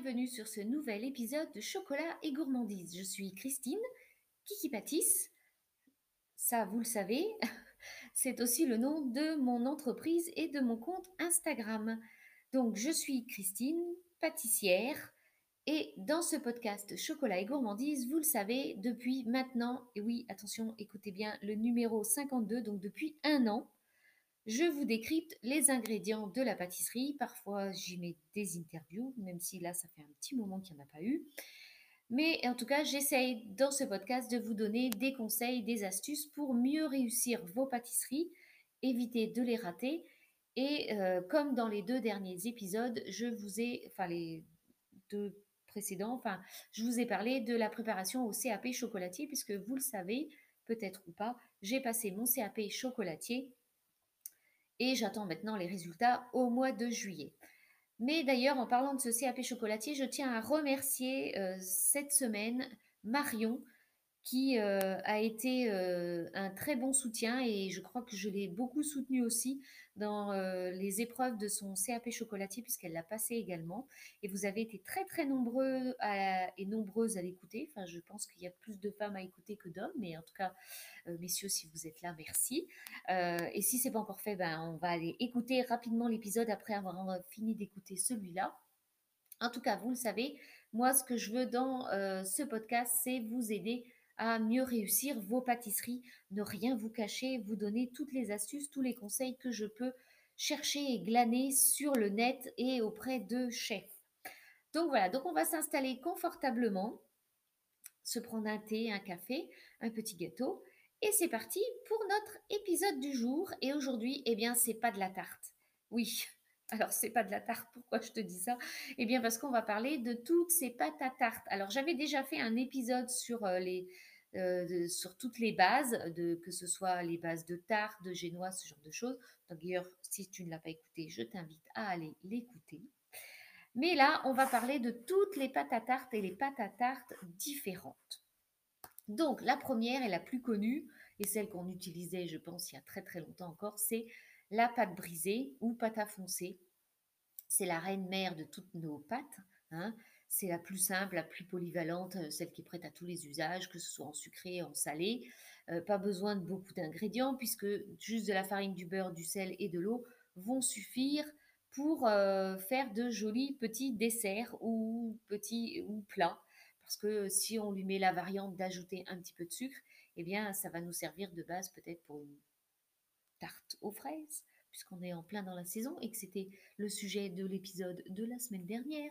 bienvenue sur ce nouvel épisode de Chocolat et Gourmandise. Je suis Christine, Kiki Pâtisse. Ça, vous le savez, c'est aussi le nom de mon entreprise et de mon compte Instagram. Donc, je suis Christine, pâtissière, et dans ce podcast Chocolat et Gourmandise, vous le savez, depuis maintenant, et oui, attention, écoutez bien, le numéro 52, donc depuis un an, je vous décrypte les ingrédients de la pâtisserie. Parfois, j'y mets des interviews, même si là, ça fait un petit moment qu'il n'y en a pas eu. Mais en tout cas, j'essaye dans ce podcast de vous donner des conseils, des astuces pour mieux réussir vos pâtisseries, éviter de les rater. Et euh, comme dans les deux derniers épisodes, je vous ai, enfin les deux précédents, enfin, je vous ai parlé de la préparation au CAP chocolatier, puisque vous le savez, peut-être ou pas, j'ai passé mon CAP chocolatier et j'attends maintenant les résultats au mois de juillet. Mais d'ailleurs, en parlant de ce CAP chocolatier, je tiens à remercier euh, cette semaine Marion qui euh, a été euh, un très bon soutien et je crois que je l'ai beaucoup soutenu aussi dans euh, les épreuves de son CAP chocolatier puisqu'elle l'a passé également. Et vous avez été très très nombreux et nombreuses à l'écouter. Enfin, je pense qu'il y a plus de femmes à écouter que d'hommes, mais en tout cas, messieurs, si vous êtes là, merci. et si c'est pas encore fait, ben, on va aller écouter rapidement l'épisode après avoir fini d'écouter celui-là. En tout cas, vous le savez, moi, ce que je veux dans ce podcast, c'est vous aider à mieux réussir vos pâtisseries, ne rien vous cacher, vous donner toutes les astuces, tous les conseils que je peux chercher et glaner sur le net et auprès de chefs. Donc voilà, donc on va s'installer confortablement, se prendre un thé, un café, un petit gâteau et c'est parti pour notre épisode du jour et aujourd'hui, eh bien, c'est pas de la tarte. Oui, alors, c'est pas de la tarte. Pourquoi je te dis ça? Eh bien, parce qu'on va parler de toutes ces pâtes à tarte. Alors, j'avais déjà fait un épisode sur euh, les, euh, sur toutes les bases, de, que ce soit les bases de tarte, de génois, ce genre de choses. D'ailleurs, si tu ne l'as pas écouté, je t'invite à aller l'écouter. Mais là, on va parler de toutes les pâtes à tarte et les pâtes à tarte différentes. Donc, la première et la plus connue, et celle qu'on utilisait, je pense, il y a très très longtemps encore, c'est la pâte brisée ou pâte à foncer. C'est la reine mère de toutes nos pâtes. Hein. C'est la plus simple, la plus polyvalente, euh, celle qui est prête à tous les usages, que ce soit en sucré, en salé. Euh, pas besoin de beaucoup d'ingrédients puisque juste de la farine, du beurre, du sel et de l'eau vont suffire pour euh, faire de jolis petits desserts ou petits ou plats. Parce que si on lui met la variante d'ajouter un petit peu de sucre, eh bien, ça va nous servir de base peut-être pour une tarte aux fraises, puisqu'on est en plein dans la saison et que c'était le sujet de l'épisode de la semaine dernière.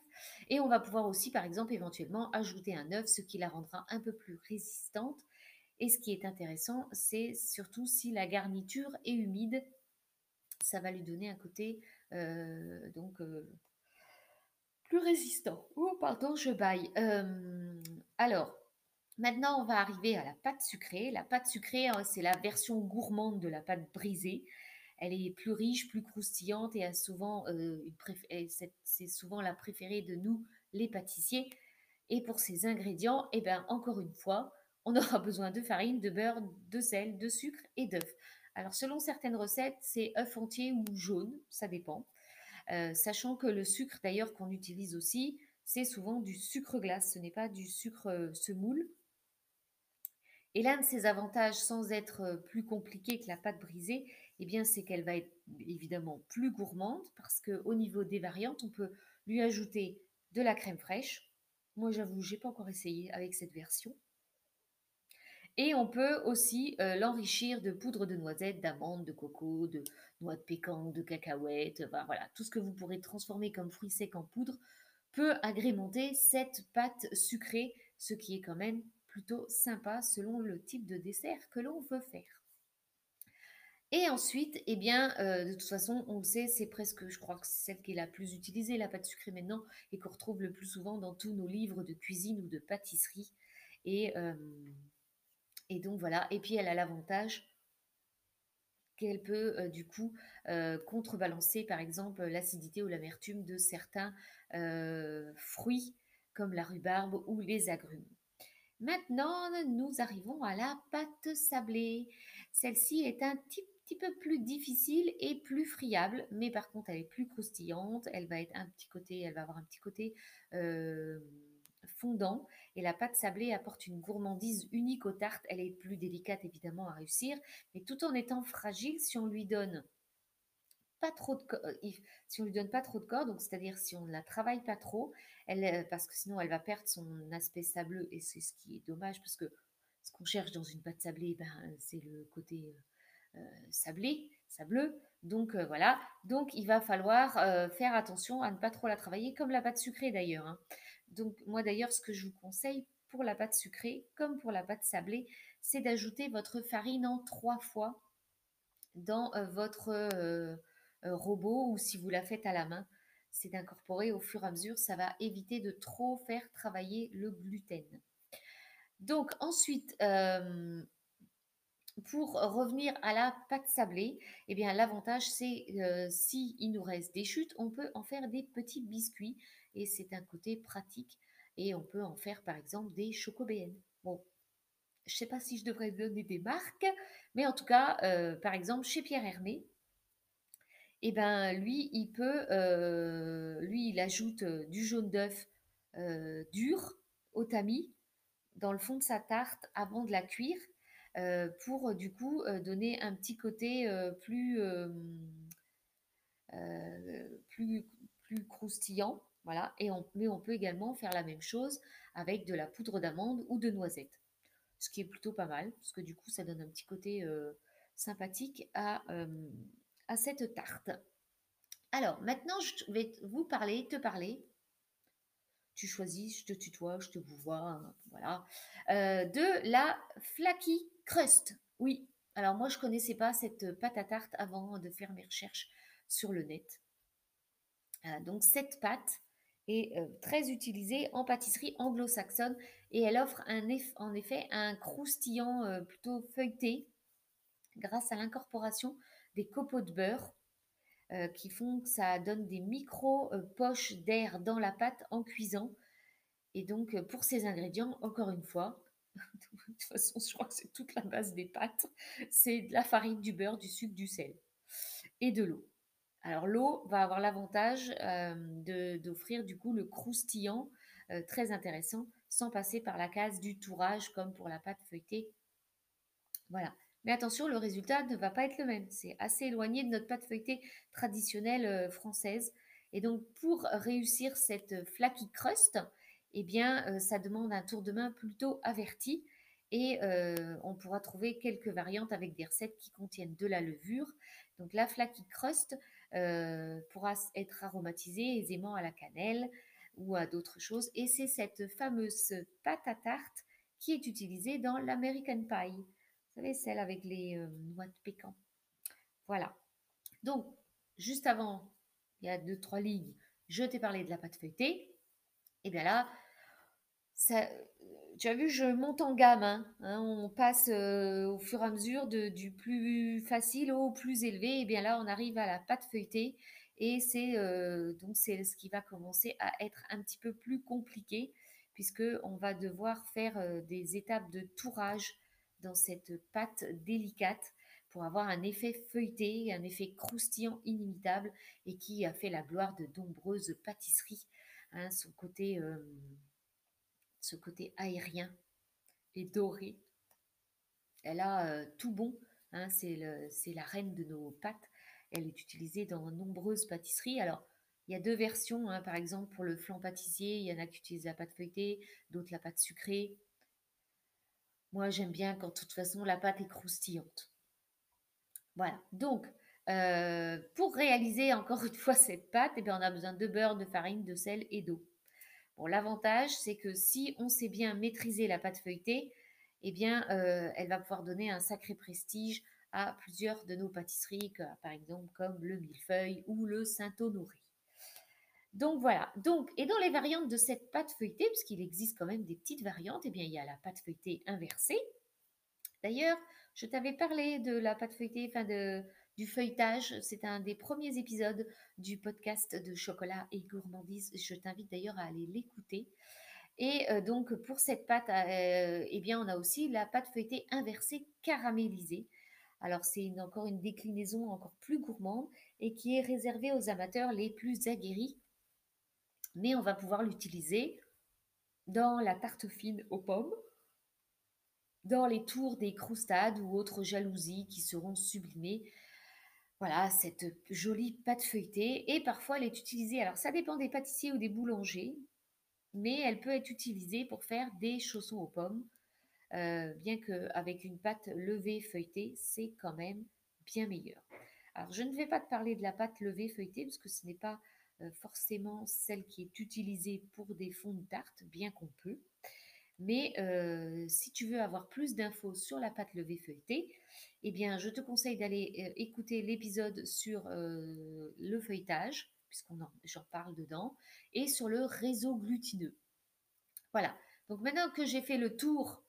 Et on va pouvoir aussi, par exemple, éventuellement ajouter un œuf, ce qui la rendra un peu plus résistante. Et ce qui est intéressant, c'est surtout si la garniture est humide, ça va lui donner un côté euh, donc euh, plus résistant. Oh, pardon, je baille. Euh, alors, maintenant, on va arriver à la pâte sucrée. La pâte sucrée, hein, c'est la version gourmande de la pâte brisée elle est plus riche, plus croustillante et a souvent euh, c'est souvent la préférée de nous, les pâtissiers. Et pour ces ingrédients, eh ben, encore une fois, on aura besoin de farine, de beurre, de sel, de sucre et d'œufs. Alors selon certaines recettes, c'est œuf entier ou jaune, ça dépend. Euh, sachant que le sucre d'ailleurs qu'on utilise aussi, c'est souvent du sucre glace, ce n'est pas du sucre euh, semoule. Et l'un de ses avantages, sans être plus compliqué que la pâte brisée, eh bien, c'est qu'elle va être évidemment plus gourmande parce qu'au niveau des variantes, on peut lui ajouter de la crème fraîche. Moi, j'avoue, j'ai pas encore essayé avec cette version. Et on peut aussi euh, l'enrichir de poudre de noisettes, d'amandes, de coco, de noix de pécan, de cacahuètes. voilà, tout ce que vous pourrez transformer comme fruits secs en poudre peut agrémenter cette pâte sucrée, ce qui est quand même plutôt sympa selon le type de dessert que l'on veut faire. Et ensuite, eh bien, euh, de toute façon, on le sait, c'est presque, je crois que c'est celle qui est la plus utilisée, la pâte sucrée maintenant, et qu'on retrouve le plus souvent dans tous nos livres de cuisine ou de pâtisserie. Et, euh, et donc voilà. Et puis elle a l'avantage qu'elle peut euh, du coup contrebalancer par exemple l'acidité ou l'amertume de certains fruits comme la rhubarbe ou les agrumes. Maintenant, nous arrivons à la pâte sablée. Celle-ci est un petit petit peu plus difficile et plus friable, mais par contre elle est plus croustillante, elle va être un petit côté, elle va avoir un petit côté euh, fondant et la pâte sablée apporte une gourmandise unique aux tartes. Elle est plus délicate évidemment à réussir, mais tout en étant fragile si on lui donne pas trop de euh, si on lui donne pas trop de corps, donc c'est-à-dire si on ne la travaille pas trop, elle, euh, parce que sinon elle va perdre son aspect sableux et c'est ce qui est dommage parce que ce qu'on cherche dans une pâte sablée, ben, c'est le côté sablé, sableux. Donc voilà, donc il va falloir faire attention à ne pas trop la travailler, comme la pâte sucrée d'ailleurs. Hein. Donc moi d'ailleurs, ce que je vous conseille pour la pâte sucrée, comme pour la pâte sablée, c'est d'ajouter votre farine en trois fois dans votre euh, robot ou si vous la faites à la main, c'est d'incorporer au fur et à mesure, ça va éviter de trop faire travailler le gluten. Donc ensuite, euh, pour revenir à la pâte sablée, eh bien l'avantage c'est euh, si il nous reste des chutes, on peut en faire des petits biscuits et c'est un côté pratique et on peut en faire par exemple des chocobéennes. Bon, je ne sais pas si je devrais donner des marques, mais en tout cas, par exemple chez Pierre Hermé, eh ben lui, il peut, euh, lui, il ajoute euh, du jaune d'œuf euh, dur au tamis dans le fond de sa tarte avant de la cuire pour du coup donner un petit côté plus, plus, plus croustillant. Voilà. Et on, mais on peut également faire la même chose avec de la poudre d'amande ou de noisette. Ce qui est plutôt pas mal, parce que du coup, ça donne un petit côté sympathique à, cette tarte. Alors, maintenant, je vais vous parler, te parler. Tu choisis, je te tutoie, je te vous vois, hein, voilà. Euh, de la Flaky Crust. Oui, alors moi, je connaissais pas cette pâte à tarte avant de faire mes recherches sur le net. Euh, donc, cette pâte est euh, très utilisée en pâtisserie anglo-saxonne et elle offre en effet un croustillant plutôt feuilleté grâce à l'incorporation des copeaux de beurre euh, qui font que ça donne des micro-poches euh, d'air dans la pâte en cuisant. Et donc, euh, pour ces ingrédients, encore une fois, de toute façon, je crois que c'est toute la base des pâtes, c'est de la farine, du beurre, du sucre, du sel et de l'eau. Alors l'eau va avoir l'avantage d'offrir du coup le croustillant très intéressant sans passer par la case du tourage comme pour la pâte feuilletée. Voilà. Mais attention, le résultat ne va pas être le même. C'est assez éloigné de notre pâte feuilletée traditionnelle euh, française. Et donc, pour réussir cette flaky crust, eh bien, euh, ça demande un tour de main plutôt averti. Et euh, on pourra trouver quelques variantes avec des recettes qui contiennent de la levure. Donc, la flaky crust pourra être aromatisée aisément à la cannelle ou à d'autres choses. Et c'est cette fameuse pâte à tarte qui est utilisée dans l'American Pie savez, celle avec les euh, noix de pécan. Voilà. Donc, juste avant, il y a deux, trois lignes, je t'ai parlé de la pâte feuilletée. Et bien là, tu as vu, je monte en gamme. Hein. Hein, on passe euh, au fur et à mesure du plus facile au plus élevé. Et bien là, on arrive à la pâte feuilletée. Et c'est euh, donc c'est ce qui va commencer à être un petit peu plus compliqué puisque on va devoir faire des étapes de tourage dans cette pâte délicate pour avoir un effet feuilleté, un effet croustillant inimitable et qui a fait la gloire de nombreuses pâtisseries. Hein, son côté, ce côté aérien et doré. Elle a tout bon. Hein, c'est la reine de nos pâtes. Elle est utilisée dans nombreuses pâtisseries. Alors, il y a deux versions, hein, par exemple pour le flan pâtissier, il y en a qui utilisent la pâte feuilletée, d'autres la pâte sucrée. Moi, j'aime bien quand, de toute façon, la pâte est croustillante. Voilà. Donc, euh, pour réaliser encore une fois cette pâte, eh bien, on a besoin de beurre, de farine, de sel et d'eau. Bon, l'avantage, c'est que si on sait bien maîtriser la pâte feuilletée, eh bien, euh, elle va pouvoir donner un sacré prestige à plusieurs de nos pâtisseries, par exemple comme le millefeuille ou le Saint-Honoré. Donc voilà. Donc, et dans les variantes de cette pâte feuilletée, puisqu'il existe quand même des petites variantes, eh bien, il y a la pâte feuilletée inversée. D'ailleurs, je t'avais parlé de la pâte feuilletée, enfin de, du feuilletage. C'est un des premiers épisodes du podcast de chocolat et gourmandise. Je t'invite d'ailleurs à aller l'écouter. Et euh, donc, pour cette pâte, euh, eh bien, on a aussi la pâte feuilletée inversée caramélisée Alors c'est encore une déclinaison encore plus gourmande et qui est réservée aux amateurs les plus aguerris. Mais on va pouvoir l'utiliser dans la tarte fine aux pommes, dans les tours des croustades ou autres jalousies qui seront sublimées. Voilà, cette jolie pâte feuilletée. Et parfois, elle est utilisée, alors ça dépend des pâtissiers ou des boulangers, mais elle peut être utilisée pour faire des chaussons aux pommes. Euh, bien qu'avec une pâte levée feuilletée, c'est quand même bien meilleur. Alors, je ne vais pas te parler de la pâte levée feuilletée, parce que ce n'est pas euh, forcément celle qui est utilisée pour des fonds de tarte, bien qu'on peut. Mais si tu veux avoir plus d'infos sur la pâte levée feuilletée, eh bien, je te conseille d'aller écouter l'épisode sur le feuilletage, puisqu'on j'en parle dedans, et sur le réseau glutineux. Voilà. Donc maintenant que j'ai fait le tour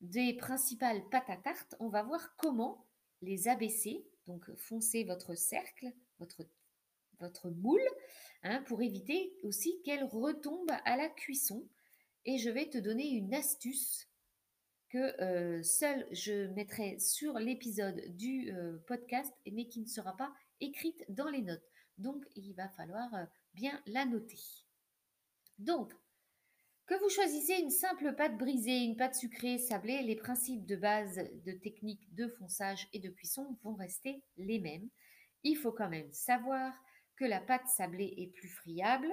des principales pâtes à tarte, on va voir comment les abaisser. Donc foncez votre cercle, votre, votre moule, hein, pour éviter aussi qu'elle retombe à la cuisson et je vais te donner une astuce que euh, seule je mettrai sur l'épisode du euh, podcast, mais qui ne sera pas écrite dans les notes. Donc, il va falloir euh, bien la noter. Donc, que vous choisissez une simple pâte brisée, une pâte sucrée, sablée, les principes de base de technique de fonçage et de cuisson vont rester les mêmes. Il faut quand même savoir que la pâte sablée est plus friable,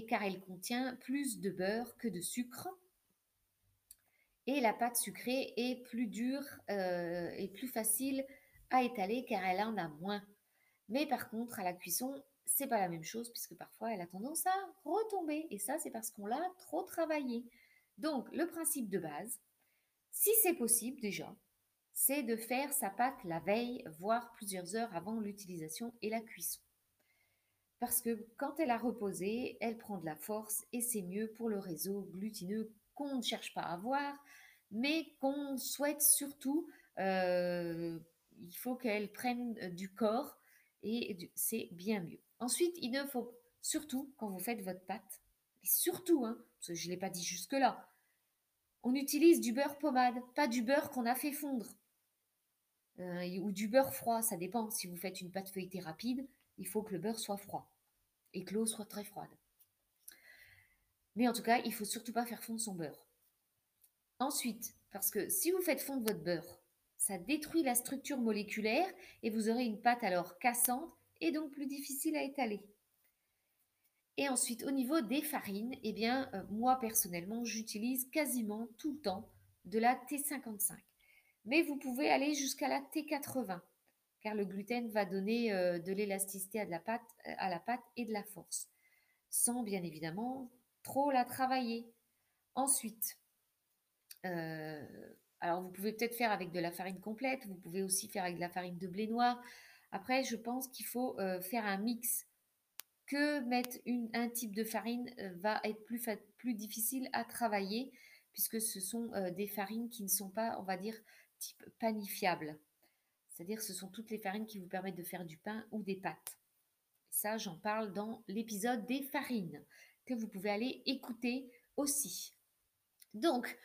car elle contient plus de beurre que de sucre. Et la pâte sucrée est plus dure euh, et plus facile à étaler car elle en a moins. Mais par contre, à la cuisson, c'est pas la même chose puisque parfois elle a tendance à retomber et ça c'est parce qu'on l'a trop travaillé. Donc le principe de base, si c'est possible déjà, c'est de faire sa pâte la veille, voire plusieurs heures avant l'utilisation et la cuisson parce que quand elle a reposé, elle prend de la force et c'est mieux pour le réseau glutineux qu'on ne cherche pas à avoir, mais qu'on souhaite surtout, euh, il faut qu'elle prenne euh, du corps et c'est bien mieux. Ensuite, il ne faut surtout, quand vous faites votre pâte, surtout, hein, parce que je ne l'ai pas dit jusque-là, on utilise du beurre pommade, pas du beurre qu'on a fait fondre. Euh, ou du beurre froid, ça dépend. Si vous faites une pâte feuilletée rapide, il faut que le beurre soit froid et que l'eau soit très froide. Mais en tout cas, il faut surtout pas faire fondre son beurre. Ensuite, parce que si vous faites fondre votre beurre, ça détruit la structure moléculaire et vous aurez une pâte alors cassante et donc plus difficile à étaler. Et ensuite, au niveau des farines, eh bien, euh, moi personnellement, j'utilise quasiment tout le temps de la T55. Mais vous pouvez aller jusqu'à la T80 car le gluten va donner euh, de l'élasticité à, la pâte, et de la force, sans bien évidemment trop la travailler. Ensuite, euh, alors vous pouvez peut-être faire avec de la farine complète, vous pouvez aussi faire avec de la farine de blé noir. Après, je pense qu'il faut euh, faire un mix. Que mettre un type de farine va être plus, plus difficile à travailler puisque ce sont des farines qui ne sont pas, on va dire, type panifiable. C'est-à-dire ce sont toutes les farines qui vous permettent de faire du pain ou des pâtes. Ça, j'en parle dans l'épisode des farines, que vous pouvez aller écouter aussi. Donc,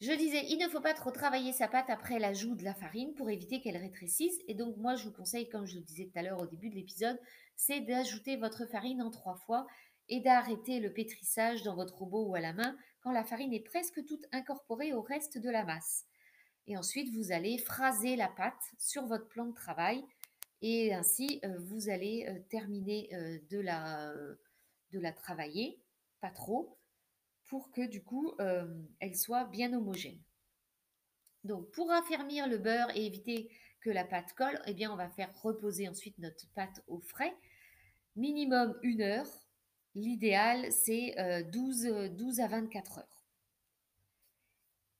je disais, il ne faut pas trop travailler sa pâte après l'ajout de la farine pour éviter qu'elle rétrécisse. Et donc, moi, je vous conseille, comme je le disais tout à l'heure au début de l'épisode, c'est d'ajouter votre farine en trois fois et d'arrêter le pétrissage dans votre robot ou à la main quand la farine est presque toute incorporée au reste de la masse. Et ensuite, vous allez phraser la pâte sur votre plan de travail. Et ainsi, euh, vous allez euh, terminer euh, de, la, de la travailler, pas trop, pour que du coup, elle soit bien homogène. Donc, pour affermir le beurre et éviter que la pâte colle, eh bien, on va faire reposer ensuite notre pâte au frais, minimum une heure. L'idéal, c'est 12, 12 à 24 heures.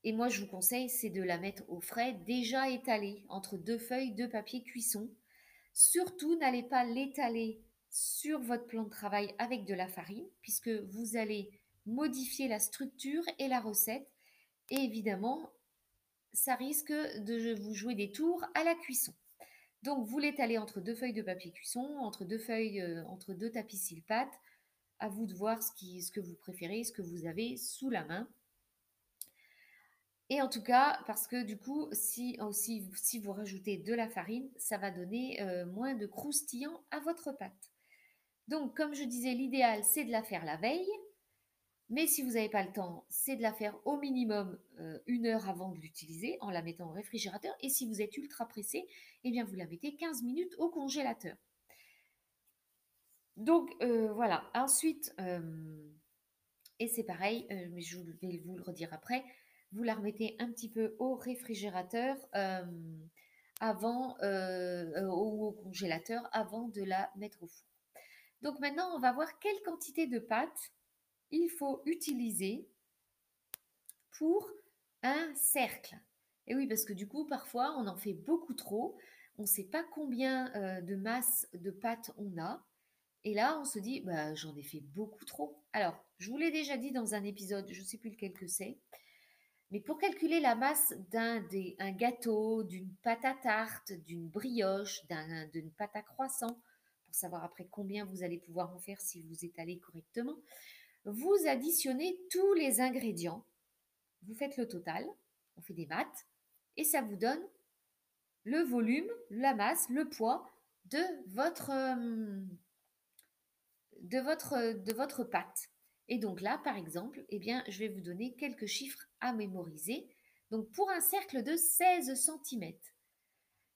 Et moi, je vous conseille, c'est de la mettre au frais, déjà étalée entre deux feuilles de papier cuisson. Surtout, n'allez pas l'étaler sur votre plan de travail avec de la farine, puisque vous allez modifier la structure et la recette. Et évidemment, ça risque de vous jouer des tours à la cuisson. Donc, vous l'étalez entre deux feuilles de papier cuisson, entre deux feuilles, euh, entre deux tapis pâte. À vous de voir ce que vous préférez, ce que vous avez sous la main. Et en tout cas, parce que du coup, si, aussi, si vous rajoutez de la farine, ça va donner euh, moins de croustillant à votre pâte. Donc, comme je disais, l'idéal, c'est de la faire la veille. Mais si vous n'avez pas le temps, c'est de la faire au minimum euh, une heure avant de l'utiliser en la mettant au réfrigérateur. Et si vous êtes ultra pressé, eh bien vous la mettez 15 minutes au congélateur. Donc euh, voilà, ensuite, et c'est pareil, mais je vais vous le redire après, vous la remettez un petit peu au réfrigérateur euh, avant, euh, ou au congélateur avant de la mettre au four. Donc maintenant, on va voir quelle quantité de pâte il faut utiliser pour un cercle. Et oui, parce que du coup, parfois, on en fait beaucoup trop. On ne sait pas combien euh, de masse de pâte on a. Et là, on se dit, bah, j'en ai fait beaucoup trop. Alors, je vous l'ai déjà dit dans un épisode, je ne sais plus lequel que c'est. Mais pour calculer la masse d'un gâteau, d'une pâte à tarte, d'une brioche, d'une pâte à croissant, pour savoir après combien vous allez pouvoir en faire si vous étalez correctement, vous additionnez tous les ingrédients, vous faites le total, on fait des maths, et ça vous donne le volume, la masse, le poids de votre, euh, de votre, de votre pâte. Et donc là, par exemple, eh bien, je vais vous donner quelques chiffres à mémoriser. Donc pour un cercle de 16 cm,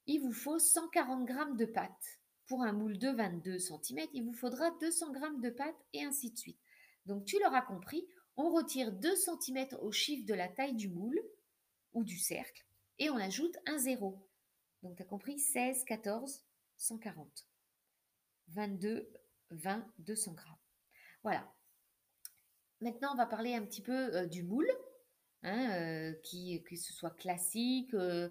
il vous faut 140 g de pâte. Pour un moule de 22 cm, il vous faudra 200 g de pâte et ainsi de suite. Donc tu l'auras compris, on retire 2 cm au chiffre de la taille du moule ou du cercle et on ajoute un 0. Donc tu as compris 16, 14, 140. 22, 20, 200 g. Voilà. Maintenant, on va parler un petit peu euh, du moule, hein, euh, que ce soit classique, euh,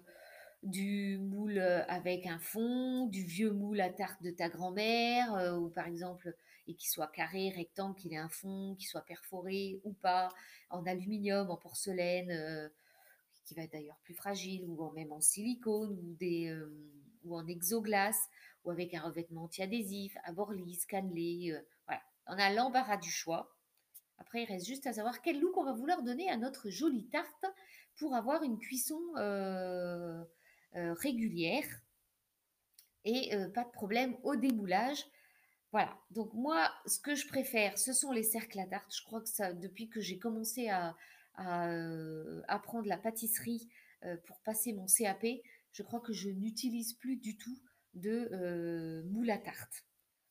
du moule avec un fond, du vieux moule à tarte de ta grand-mère, ou par exemple, et qui soit carré, rectangle, qu'il ait un fond, qui soit perforé ou pas, en aluminium, en porcelaine, qui va être d'ailleurs plus fragile, ou même en silicone, ou, des, ou en exoglace, ou avec un revêtement anti-adhésif, à bord lisse, cannelé. voilà. On a l'embarras du choix. Après, il reste juste à savoir quel look on va vouloir donner à notre jolie tarte pour avoir une cuisson euh, euh, régulière et euh, pas de problème au démoulage. Voilà, donc moi, ce que je préfère, ce sont les cercles à tarte. Je crois que depuis que j'ai commencé à, apprendre la pâtisserie pour passer mon CAP, je crois que je n'utilise plus du tout de moule à tarte.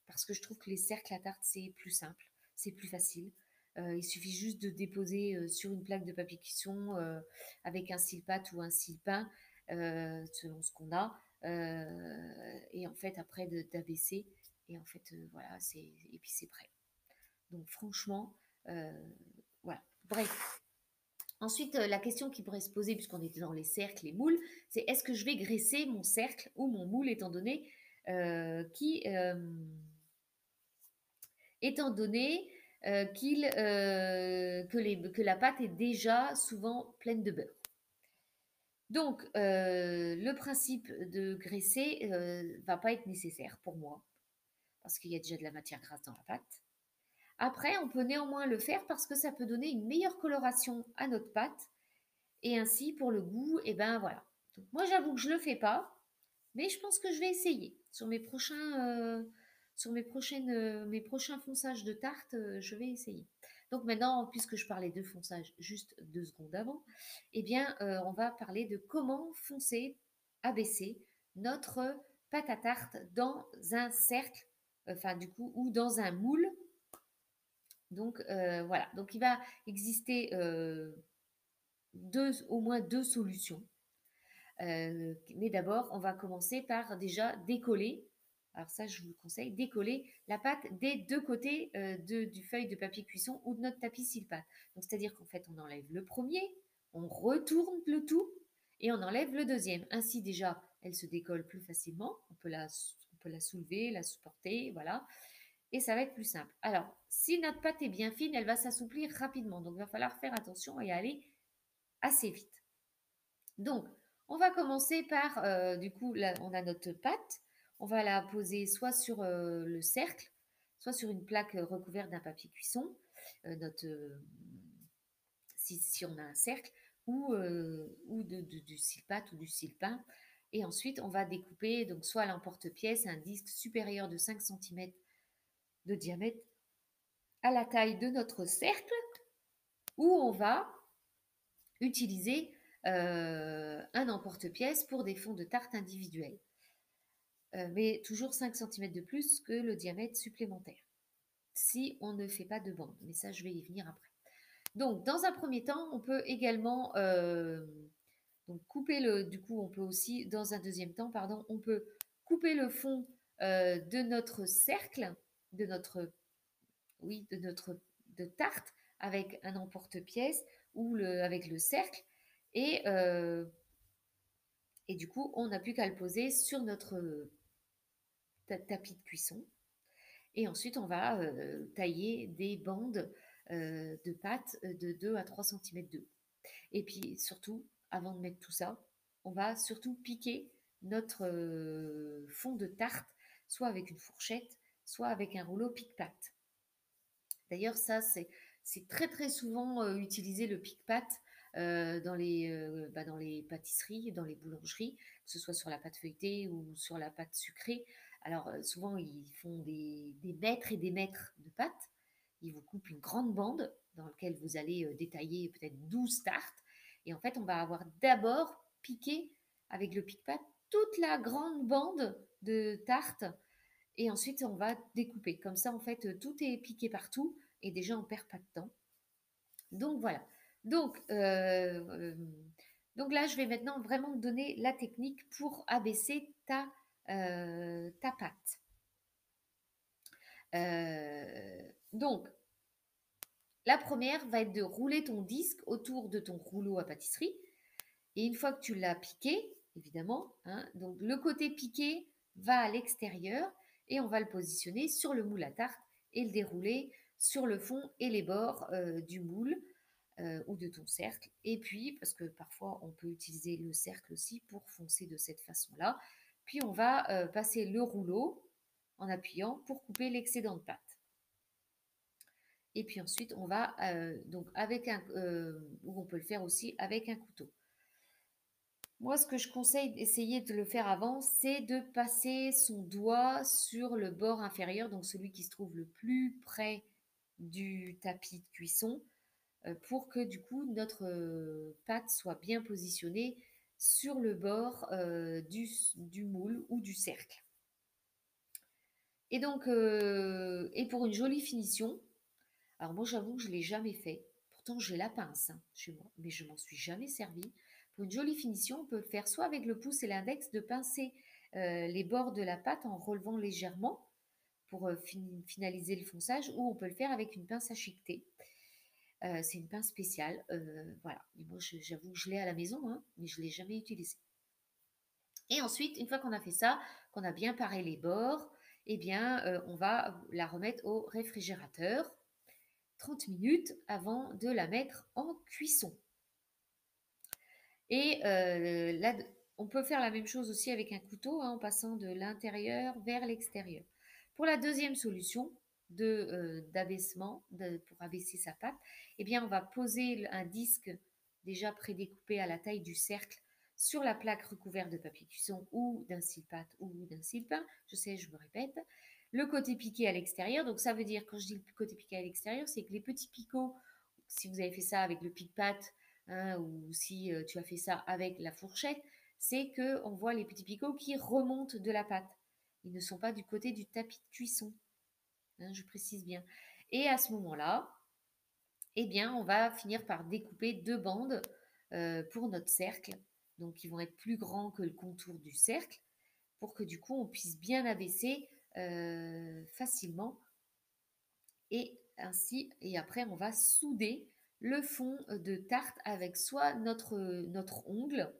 Parce que je trouve que les cercles à tarte, c'est plus simple, c'est plus facile. Euh, il suffit juste de déposer euh, sur une plaque de papier cuisson euh, avec un cile-pâte ou un cile-pain, selon ce qu'on a. et en fait, après d'abaisser. Et en fait, voilà, c'est et puis c'est prêt. Donc franchement, voilà. Bref. Ensuite, la question qui pourrait se poser, puisqu'on était dans les cercles, les moules, c'est est-ce que je vais graisser mon cercle ou mon moule, étant donné qui, étant donné euh, euh, que, la pâte est déjà souvent pleine de beurre. Donc, euh, le principe de graisser ne va pas être nécessaire pour moi, parce qu'il y a déjà de la matière grasse dans la pâte. Après, on peut néanmoins le faire parce que ça peut donner une meilleure coloration à notre pâte. Et ainsi, pour le goût, et eh ben voilà. moi, j'avoue que je ne le fais pas, mais je pense que je vais essayer sur mes prochains, sur euh, mes prochains fonçages de tarte, euh, je vais essayer. Donc maintenant, puisque je parlais de fonçage juste deux secondes avant, eh bien, euh, on va parler de comment foncer, abaisser notre pâte à tarte dans un cercle, enfin du coup, ou dans un moule. Donc voilà, donc il va exister au moins deux solutions. mais d'abord, on va commencer par déjà décoller alors ça, je vous le conseille, décoller la pâte des deux côtés euh, du feuille de papier cuisson ou de notre tapis cile-pâte. Donc c'est-à-dire qu'en fait, on enlève le premier, on retourne le tout et on enlève le deuxième. Ainsi déjà, elle se décolle plus facilement. On peut la, soulever, la supporter, voilà. Et ça va être plus simple. Alors, si notre pâte est bien fine, elle va s'assouplir rapidement. Donc, il va falloir faire attention et aller assez vite. Donc, on va commencer par, euh, du coup, on a notre pâte on va la poser soit sur le cercle, soit sur une plaque recouverte d'un papier cuisson. Si, on a un cercle, ou, ou du silpate ou du silpin. Et ensuite, on va découper donc soit l'emporte-pièce, un disque supérieur de 5 cm de diamètre à la taille de notre cercle, où on va utiliser un emporte-pièce pour des fonds de tarte individuels. Mais toujours 5 cm de plus que le diamètre supplémentaire. Si on ne fait pas de bande, mais ça je vais y venir après. Donc, dans un premier temps, on peut également euh, donc couper le. Du coup, on peut aussi, dans un deuxième temps, pardon, on peut couper le fond euh, de notre cercle, de notre, oui, de notre de tarte avec un emporte-pièce ou le, avec le cercle, et euh, et du coup, on n'a plus qu'à le poser sur notre tapis de cuisson. Et ensuite, on va tailler des bandes euh, de pâte euh, de 2 à 3 cm de. Et puis surtout, avant de mettre tout ça, on va surtout piquer notre euh, fond de tarte, soit avec une fourchette, soit avec un rouleau pique-pâte. D'ailleurs, ça, c'est, très très souvent utilisé le pique-pâte dans, les, bah, dans les pâtisseries, dans les boulangeries, que ce soit sur la pâte feuilletée ou sur la pâte sucrée. Alors, souvent, ils font des, mètres et des mètres de pâte il vous coupe une grande bande dans laquelle vous allez euh, détailler peut-être 12 tartes. Et en fait, on va avoir d'abord piqué avec le pique-pâte toute la grande bande de tartes. Et ensuite, on va découper. Comme ça, en fait, tout est piqué partout et déjà, on perd pas de temps. Donc voilà. Donc, euh, euh, donc là, je vais maintenant vraiment donner la technique pour abaisser ta, ta pâte. Donc, la première va être de rouler ton disque autour de ton rouleau à pâtisserie. Et une fois que tu l'as piqué, évidemment, hein, donc le côté piqué va à l'extérieur et on va le positionner sur le moule à tarte et le dérouler sur le fond et les bords euh, du moule euh, ou de ton cercle. Et puis, parce que parfois on peut utiliser le cercle aussi pour foncer de cette façon-là. Puis on va euh, passer le rouleau en appuyant pour couper l'excédent de pâte. Et puis ensuite, on va, euh, donc avec un, euh, ou on peut le faire aussi avec un couteau. Moi, ce que je conseille d'essayer de le faire avant, c'est de passer son doigt sur le bord inférieur, donc celui qui se trouve le plus près du tapis de cuisson, pour que du coup notre pâte soit bien positionnée sur le bord du, du, moule ou du cercle. Et donc, et pour une jolie finition, alors moi j'avoue que je ne l'ai jamais fait. Pourtant j'ai la pince hein, mais je m'en suis jamais servi. Pour une jolie finition, on peut le faire soit avec le pouce et l'index, de pincer euh, les bords de la pâte en relevant légèrement pour euh, finaliser le fonçage, ou on peut le faire avec une pince à chiqueter. Euh, c'est une pince spéciale, voilà. moi j'avoue que je l'ai à la maison, hein, mais je ne l'ai jamais utilisée. Et ensuite, une fois qu'on a fait ça, qu'on a bien paré les bords, eh bien, on va la remettre au réfrigérateur 30 minutes avant de la mettre en cuisson. Et euh, là, on peut faire la même chose aussi avec un couteau hein, en passant de l'intérieur vers l'extérieur. Pour la deuxième solution de euh, d'abaissement, pour abaisser sa pâte, eh bien on va poser un disque déjà prédécoupé à la taille du cercle sur la plaque recouverte de papier cuisson ou d'un silpate ou d'un silpin. Je sais, je me répète le côté piqué à l'extérieur. Donc ça veut dire, quand je dis le côté piqué à l'extérieur, c'est que les petits picots, si vous avez fait ça avec le pic-pâte, hein, ou si euh, tu as fait ça avec la fourchette, c'est que on voit les petits picots qui remontent de la pâte. Ils ne sont pas du côté du tapis de cuisson. Hein, je précise bien. Et à ce moment-là, eh bien, on va finir par découper deux bandes euh, pour notre cercle. Donc, ils vont être plus grands que le contour du cercle pour que du coup, on puisse bien abaisser euh, facilement. Et ainsi, et après, on va souder le fond de tarte avec soit notre, notre ongle,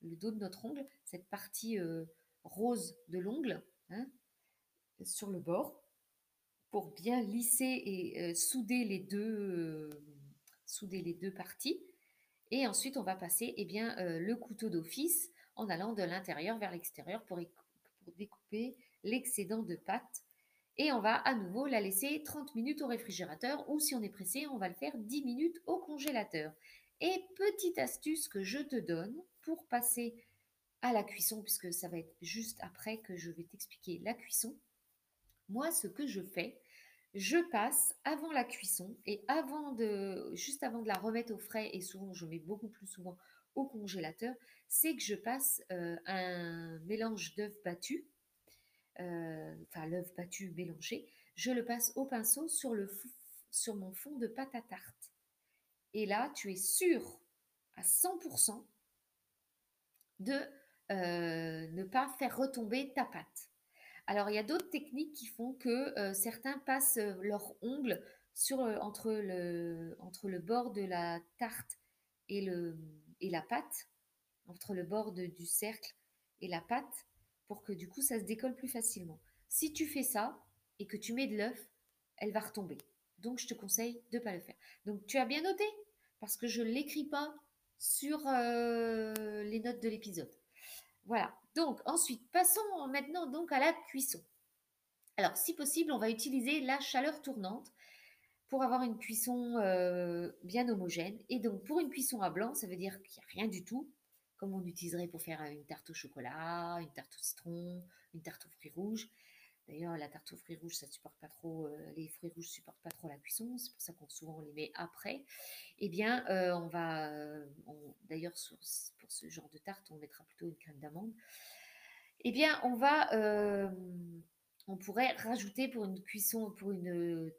le dos de notre ongle, cette partie euh, rose de l'ongle, hein, sur le bord, pour bien lisser et euh, souder, les deux, souder les deux parties. Et ensuite, on va passer eh bien, le couteau d'office en allant de l'intérieur vers l'extérieur pour, pour découper l'excédent de pâte. Et on va à nouveau la laisser 30 minutes au réfrigérateur ou si on est pressé, on va le faire 10 minutes au congélateur. Et petite astuce que je te donne pour passer à la cuisson, puisque ça va être juste après que je vais t'expliquer la cuisson. Moi, ce que je fais, je passe avant la cuisson et juste avant de la remettre au frais, et souvent je mets beaucoup plus souvent au congélateur, c'est que je passe euh, un mélange d'œufs battus, euh, enfin l'œuf battu mélangé, je le passe au pinceau sur mon fond de pâte à tarte. Et là, tu es sûr à 100% de euh, ne pas faire retomber ta pâte. Alors, il y a d'autres techniques qui font que euh, certains passent euh, leurs ongles sur, entre, le, bord de la tarte et la pâte, entre le bord du cercle et la pâte, pour que du coup ça se décolle plus facilement. Si tu fais ça et que tu mets de l'œuf, elle va retomber. Donc, je te conseille de ne pas le faire. Donc, tu as bien noté parce que je ne l'écris pas sur les notes de l'épisode. Voilà. Donc ensuite, passons maintenant donc à la cuisson. Alors si possible, on va utiliser la chaleur tournante pour avoir une cuisson euh, bien homogène. Et donc pour une cuisson à blanc, ça veut dire qu'il n'y a rien du tout, comme on utiliserait pour faire une tarte au chocolat, une tarte au citron, une tarte aux fruits rouges. D'ailleurs, la tarte aux fruits rouges, ça supporte pas trop, euh, les fruits rouges supportent pas trop la cuisson, c'est pour ça qu'on souvent les met après. Eh bien, euh, on va, euh, d'ailleurs, pour ce genre de tarte, on mettra plutôt une crème d'amande. Eh bien, on va, on pourrait rajouter pour une cuisson, pour une,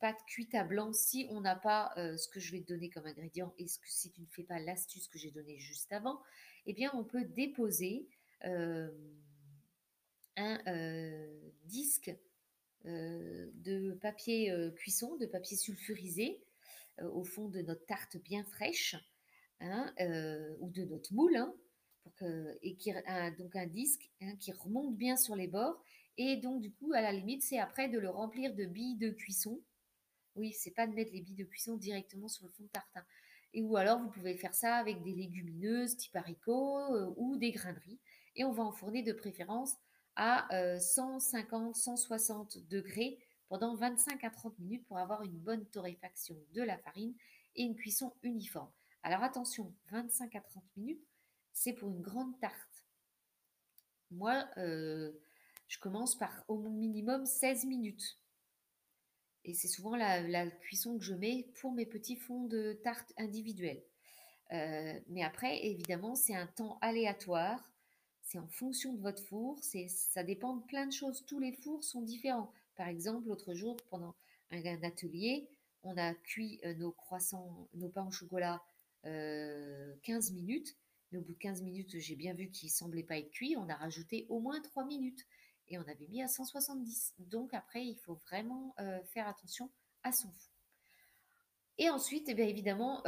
pâte cuite à blanc, si on n'a pas ce que je vais te donner comme ingrédient et si tu ne fais pas l'astuce que j'ai donnée juste avant, eh bien, on peut déposer un disque de papier cuisson, de papier sulfurisé au fond de notre tarte bien fraîche hein, ou de notre moule, hein, pour que, et qui, donc un disque hein, qui remonte bien sur les bords. Et donc, du coup, à la limite, c'est après de le remplir de billes de cuisson. Oui, c'est pas de mettre les billes de cuisson directement sur le fond de tartin. Et ou alors, vous pouvez faire ça avec des légumineuses type haricots ou des graineries. Et on va enfourner de préférence à 150-160 euh, degrés pendant 25 à 30 minutes pour avoir une bonne torréfaction de la farine et une cuisson uniforme. Alors attention, 25 à 30 minutes, c'est pour une grande tarte. Moi, je commence par au minimum 16 minutes. Et c'est souvent la, cuisson que je mets pour mes petits fonds de tarte individuels. Mais après, évidemment, c'est un temps aléatoire c'est en fonction de votre four, ça dépend de plein de choses. Tous les fours sont différents. Par exemple, l'autre jour, pendant un, atelier, on a cuit euh, nos croissants, nos pains au chocolat 15 euh, minutes. Mais au bout de 15 minutes, j'ai bien vu qu'ils ne semblaient pas être cuits. On a rajouté au moins 3 minutes. Et on avait mis à 170. Donc après, il faut vraiment euh, faire attention à son four. Et ensuite, eh évidemment,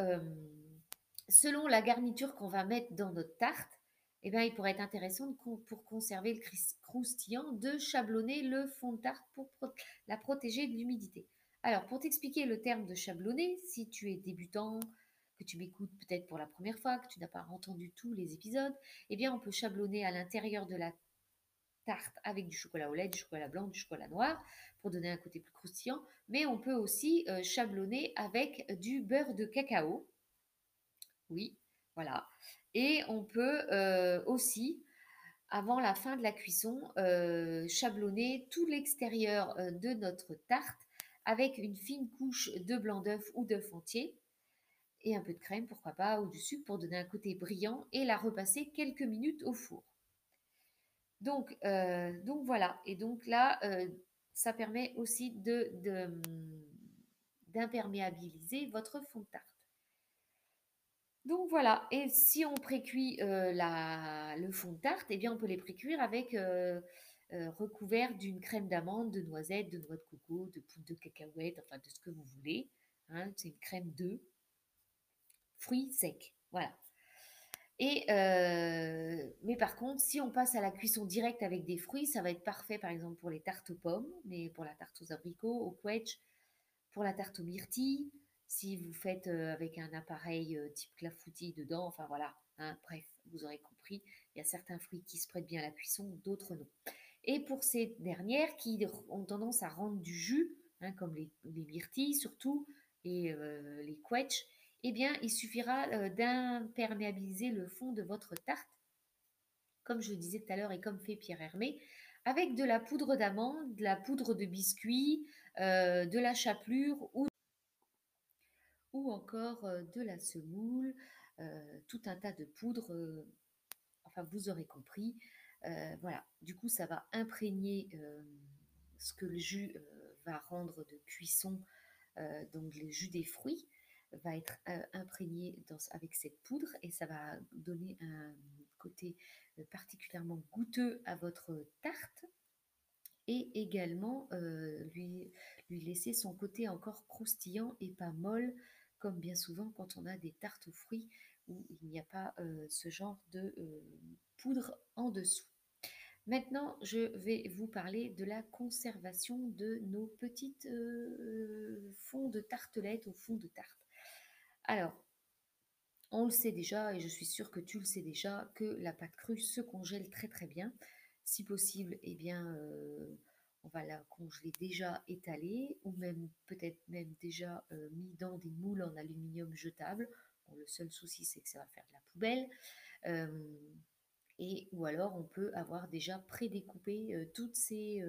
selon la garniture qu'on va mettre dans notre tarte, eh bien, il pourrait être intéressant pour conserver le croustillant de chablonner le fond de tarte pour la protéger de l'humidité. Alors, pour t'expliquer le terme de chablonner, si tu es débutant, que tu m'écoutes peut-être pour la première fois, que tu n'as pas entendu tous les épisodes, eh bien, on peut chablonner à l'intérieur de la tarte avec du chocolat au lait, du chocolat blanc, du chocolat noir pour donner un côté plus croustillant, mais on peut aussi euh, chablonner avec du beurre de cacao. Oui, voilà. Et on peut euh, aussi, avant la fin de la cuisson, euh, chablonner tout l'extérieur euh, de notre tarte avec une fine couche de blanc d'œuf ou d'œuf entier et un peu de crème, pourquoi pas, ou du sucre pour donner un côté brillant et la repasser quelques minutes au four. Donc, donc voilà, et donc là, ça permet aussi d'imperméabiliser votre fond de tarte. Donc voilà, et si on précuit euh, le fond de tarte, eh bien on peut les précuire avec euh, euh, recouvert d'une crème d'amande, de noisettes, de noix de coco, de poudre de cacahuètes, enfin de ce que vous voulez. Hein. c'est une crème de fruits secs. Voilà. Et mais par contre, si on passe à la cuisson directe avec des fruits, ça va être parfait par exemple pour les tartes aux pommes, mais pour la tarte aux abricots, au quetch, pour la tarte aux myrtilles, si vous faites avec un appareil type clafoutis dedans, enfin voilà, hein, bref, vous aurez compris, il y a certains fruits qui se prêtent bien à la cuisson, d'autres non. Et pour ces dernières qui ont tendance à rendre du jus, hein, comme les, myrtilles surtout, et les quetch, eh bien, il suffira d'imperméabiliser le fond de votre tarte, comme je le disais tout à l'heure et comme fait Pierre Hermé, avec de la poudre d'amande, de la poudre de biscuit, de la chapelure ou, ou encore euh, de la semoule, tout un tas de poudres. enfin, vous aurez compris. voilà, du coup, ça va imprégner ce que le jus va rendre de cuisson, donc le jus des fruits va être euh, imprégné avec cette poudre et ça va donner un côté euh, particulièrement goûteux à votre tarte et également euh, lui, lui laisser son côté encore croustillant et pas molle comme bien souvent quand on a des tartes aux fruits où il n'y a pas ce genre de poudre en dessous. Maintenant, je vais vous parler de la conservation de nos petites fonds de tartelettes ou fonds de tarte. Alors, on le sait déjà, et je suis sûre que tu le sais déjà, que la pâte crue se congèle très très bien. Si possible, eh bien, euh, on va la congeler déjà étalée, ou même peut-être même déjà euh, mis dans des moules en aluminium jetable. le seul souci, c'est que ça va faire de la poubelle. Euh, et, ou alors, on peut avoir déjà prédécoupé toutes ces,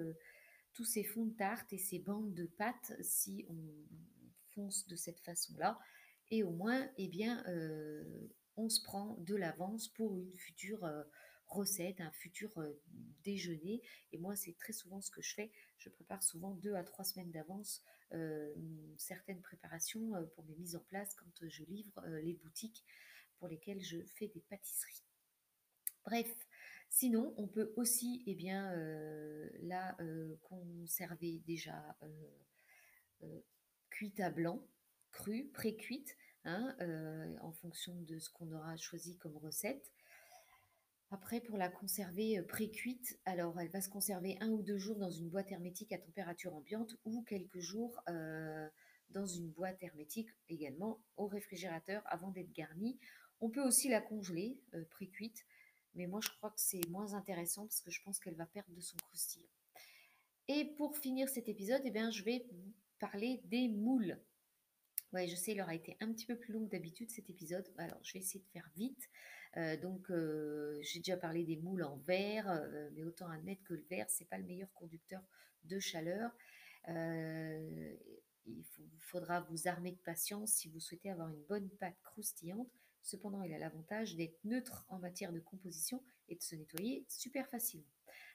tous ces fonds de tarte et ces bandes de pâte si on fonce de cette façon-là et au moins, eh bien, euh, on se prend de l'avance pour une future euh, recette, un futur déjeuner. Et moi, c'est très souvent ce que je fais. Je prépare souvent deux à trois semaines d'avance certaines préparations pour mes mises en place quand je livre les boutiques pour lesquelles je fais des pâtisseries. Bref, sinon, on peut aussi, eh bien, la conserver déjà cuite à blanc crue, pré-cuite, hein, en fonction de ce qu'on aura choisi comme recette. Après, pour la conserver euh, pré-cuite, alors elle va se conserver un ou deux jours dans une boîte hermétique à température ambiante ou quelques jours euh, dans une boîte hermétique également au réfrigérateur avant d'être garnie. On peut aussi la congeler pré-cuite, mais moi je crois que c'est moins intéressant parce que je pense qu'elle va perdre de son croustillant. Et pour finir cet épisode, eh bien, je vais parler des moules. Ouais, je sais, il aura été un petit peu plus long que d'habitude cet épisode. Alors, je vais essayer de faire vite. Euh, donc, euh, j'ai déjà parlé des moules en verre, euh, mais autant admettre que le verre, c'est pas le meilleur conducteur de chaleur. il faudra vous armer de patience si vous souhaitez avoir une bonne pâte croustillante. Cependant, il a l'avantage d'être neutre en matière de composition et de se nettoyer super facilement.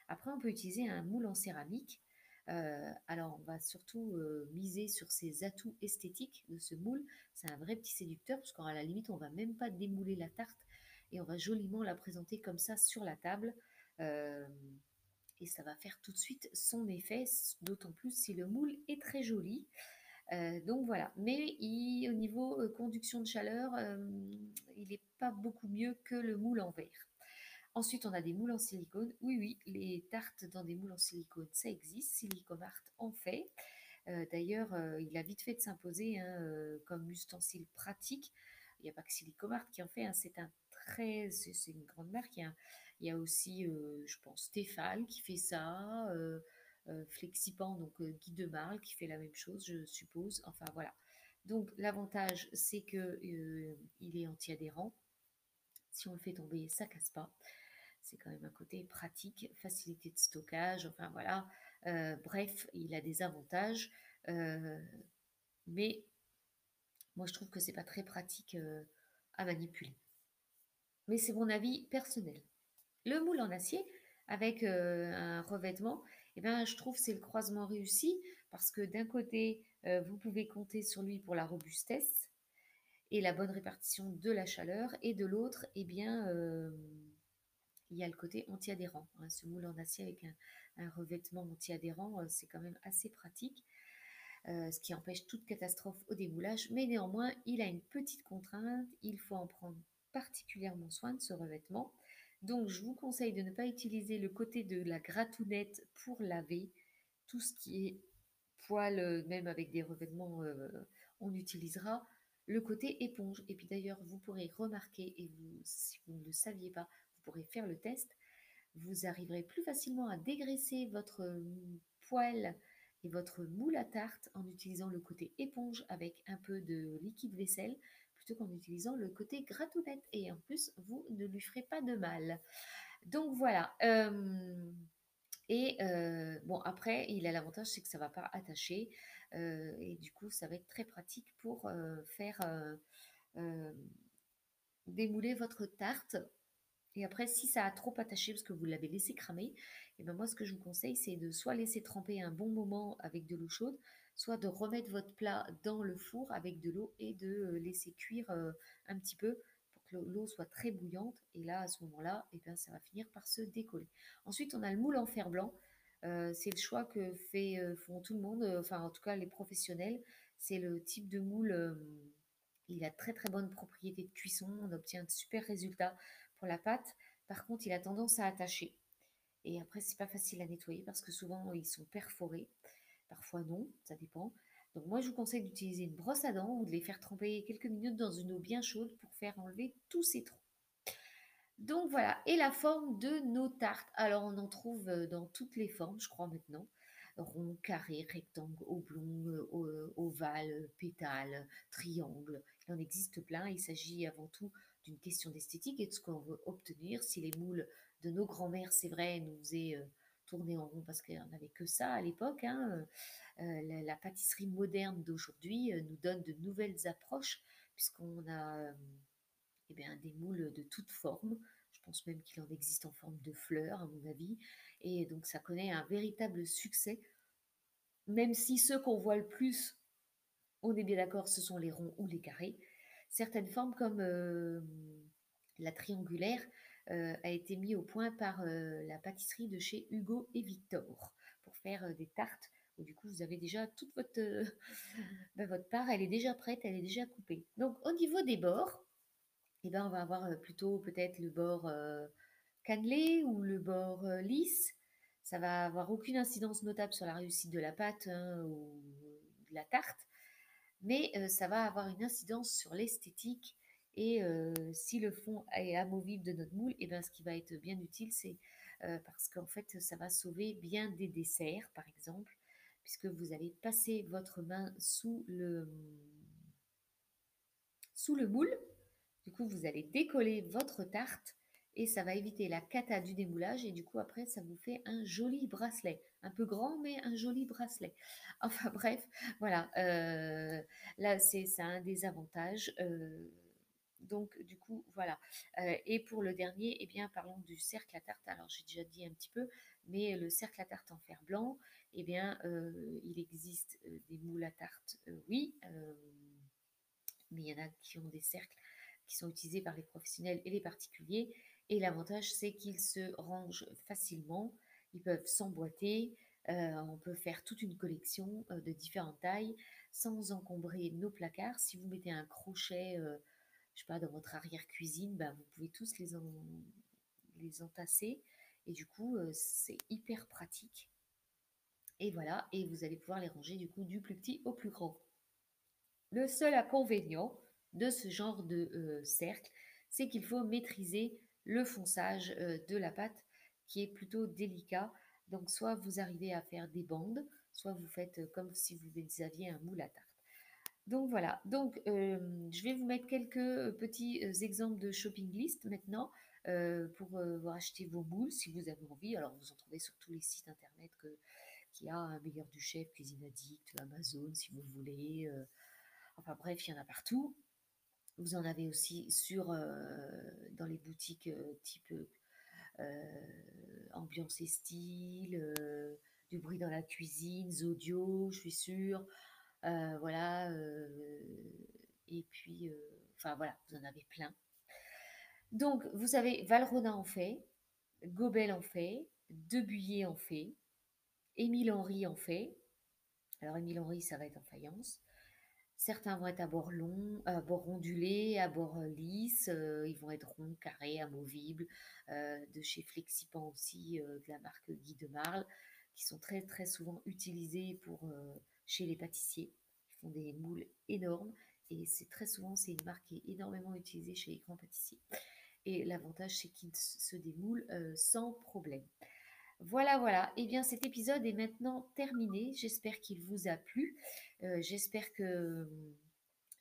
Après, on peut utiliser un moule en céramique euh, alors, on va surtout euh, miser sur ces atouts esthétiques de ce moule. C'est un vrai petit séducteur, parce qu'à la limite, on va même pas démouler la tarte et on va joliment la présenter comme ça sur la table. Euh, et ça va faire tout de suite son effet, d'autant plus si le moule est très joli. donc voilà, mais au niveau conduction de chaleur, il n'est pas beaucoup mieux que le moule en verre. Ensuite, on a des moules en silicone. Oui, oui, les tartes dans des moules en silicone, ça existe. Silicomart en fait. Euh, d'ailleurs, euh, il a vite fait de s'imposer hein, euh, comme ustensile pratique. Il n'y a pas que Silicomart qui en fait. Hein. c'est un très, c'est une grande marque. Il y a, aussi, je pense, Stéphane qui fait ça. Flexipan, donc Guy de Marle qui fait la même chose, je suppose. Enfin voilà. Donc l'avantage, c'est que il est anti-adhérent. Si on le fait tomber, ça casse pas c'est quand même un côté pratique, facilité de stockage, enfin voilà. Euh, bref, il a des avantages, euh, mais moi je trouve que c'est pas très pratique euh, à manipuler. Mais c'est mon avis personnel. Le moule en acier avec un revêtement, eh ben, je trouve c'est le croisement réussi parce que d'un côté, vous pouvez compter sur lui pour la robustesse et la bonne répartition de la chaleur, et de l'autre, eh bien, il y a le côté anti-adhérent. Hein. Ce moule en acier avec un, revêtement anti-adhérent, euh, c'est quand même assez pratique, euh, ce qui empêche toute catastrophe au démoulage. Mais néanmoins, il a une petite contrainte, il faut en prendre particulièrement soin de ce revêtement. Donc, je vous conseille de ne pas utiliser le côté de la gratounette pour laver tout ce qui est poil, euh, même avec des revêtements, on utilisera le côté éponge. Et puis d'ailleurs, vous pourrez remarquer, et vous, si vous ne le saviez pas, pourrez faire le test. Vous arriverez plus facilement à dégraisser votre euh, poêle et votre moule à tarte en utilisant le côté éponge avec un peu de liquide vaisselle plutôt qu'en utilisant le côté gratounette. Et en plus, vous ne lui ferez pas de mal. Donc voilà. et bon, après, il a l'avantage, c'est que ça ne va pas attacher. et du coup, ça va être très pratique pour faire démouler votre tarte. Et après, si ça a trop attaché parce que vous l'avez laissé cramer, et eh ben moi, ce que je vous conseille, c'est de soit laisser tremper un bon moment avec de l'eau chaude, soit de remettre votre plat dans le four avec de l'eau et de laisser cuire un petit peu l'eau soit très bouillante. Et là, à ce moment-là, et eh ça va finir par se décoller. Ensuite, on a le moule en fer blanc. Euh, c'est le choix que fait, euh, font tout le monde, euh, enfin en tout cas les professionnels. C'est le type de moule, il a très très bonne propriété de cuisson, on obtient de super résultats la pâte. Par contre, il a tendance à attacher. Et après, c'est pas facile à nettoyer parce que souvent ils sont perforés. Parfois non, ça dépend. Donc moi, je vous conseille d'utiliser une brosse à dents ou de les faire tremper quelques minutes dans une eau bien chaude pour faire enlever tous ces trous. Donc voilà, et la forme de nos tartes. Alors on en trouve euh, dans toutes les formes, je crois maintenant. Rond, carré, rectangle, oblong, euh, ovale, pétale, triangle. Il en existe plein. Il s'agit avant tout d'une question d'esthétique et de ce qu'on veut obtenir. Si les moules de nos grands-mères, c'est vrai, nous faisaient euh, tourner en rond parce qu'il n'y en avait que ça à l'époque, hein, euh, la, pâtisserie moderne d'aujourd'hui euh, nous donne de nouvelles approches, puisqu'on a euh, eh des moules de toutes formes. Je pense même qu'il en existe en forme de fleurs, à mon avis. Et donc, ça connaît un véritable succès, même si ceux qu'on voit le plus, on est bien d'accord, ce sont les ronds ou les carrés. Certaines formes, comme la triangulaire, a été mis au point par la pâtisserie de chez Hugo et Victor pour faire des tartes du coup, vous avez déjà toute votre, euh, ben, votre part, elle est déjà prête, elle est déjà coupée. Donc, au niveau des bords, eh ben, on va avoir plutôt peut-être le bord euh, cannelé ou le bord lisse. Ça va avoir aucune incidence notable sur la réussite de la pâte hein, ou de la tarte, mais ça va avoir une incidence sur l'esthétique. Et si le fond est amovible de notre moule, eh ben, ce qui va être bien utile, c'est parce qu'en fait, ça va sauver bien des desserts, par exemple, puisque vous allez passer votre main sous le, sous le moule. Du coup, vous allez décoller votre tarte et ça va éviter la cata du démoulage et du coup après ça vous fait un joli bracelet, un peu grand mais un joli bracelet. Enfin bref, voilà, euh, là c'est un des avantages. Euh, donc du coup voilà. Euh, et pour le dernier, eh bien parlons du cercle à tarte. Alors j'ai déjà dit un petit peu, mais le cercle à tarte en fer blanc, eh bien, il existe des moules à tarte, oui, mais il y en a qui ont des cercles qui sont utilisés par les professionnels et les particuliers. Et l'avantage, c'est qu'ils se rangent facilement, ils peuvent s'emboîter, on peut faire toute une collection de différentes tailles sans encombrer nos placards. Si vous mettez un crochet, je sais pas, dans votre arrière-cuisine, bah, vous pouvez tous les, les entasser. Et du coup, c'est hyper pratique. Et voilà, et vous allez pouvoir les ranger du coup du plus petit au plus grand. Le seul inconvénient de ce genre de euh, cercle, c'est qu'il faut maîtriser le fonçage euh, de la pâte qui est plutôt délicat. Donc soit vous arrivez à faire des bandes, soit vous faites euh, comme si vous aviez un moule à tarte. Donc voilà, donc je vais vous mettre quelques petits exemples de shopping list maintenant pour acheter vos moules si vous avez envie. Alors vous en trouvez sur tous les sites internet que, qui a un meilleur du chef, Cuisine Addict, Amazon si vous voulez. Euh, enfin bref, il y en a partout. Vous en avez aussi sur, euh, dans les boutiques euh, type ambiance et style, du bruit dans la cuisine, Zodio, je suis sûre. voilà. et puis, enfin voilà, vous en avez plein. Donc, vous avez Valrhona en fait, Gobel en fait, Debuyer en fait, Émile Henry en fait. Alors Émile Henry, ça va être en faïence. Certains vont être à bord long, à bord ondulé, à bord euh, lisse. Euh, ils vont être ronds, carrés, amovibles. Euh, de chez Flexipan aussi, de la marque Guy de Marle, qui sont très très souvent utilisés pour chez les pâtissiers. Ils font des moules énormes et c'est très souvent c'est une marque qui est énormément utilisée chez les grands pâtissiers. Et l'avantage c'est qu'ils se démoulent sans problème. Voilà, voilà. Eh bien, cet épisode est maintenant terminé. J'espère qu'il vous a plu. Euh, j'espère que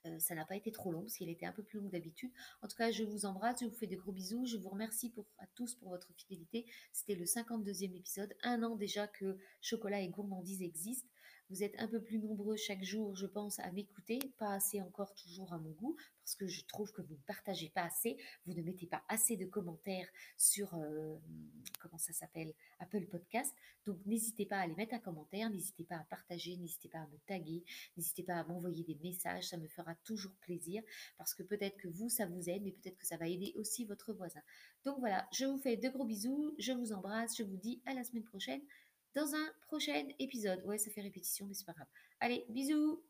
Euh, ça n'a pas été trop long parce qu'il était un peu plus long que d'habitude. En tout cas, je vous embrasse, je vous fais de gros bisous. Je vous remercie à tous pour votre fidélité. C'était le 52e épisode, un an déjà que Chocolat et Gourmandise existent. Vous êtes un peu plus nombreux chaque jour, je pense, à m'écouter, pas assez encore toujours à mon goût, parce que je trouve que vous ne partagez pas assez, vous ne mettez pas assez de commentaires sur, euh, comment ça s'appelle, Apple Podcast. Donc n'hésitez pas à les mettre un commentaire, n'hésitez pas à partager, n'hésitez pas à me taguer, n'hésitez pas à m'envoyer des messages, ça me fera toujours plaisir, parce que peut-être que vous, ça vous aide, mais peut-être que ça va aider aussi votre voisin. Donc voilà, je vous fais de gros bisous, je vous embrasse, je vous dis à la semaine prochaine dans un prochain épisode. Ouais, ça fait répétition, mais c'est pas grave. Allez, bisous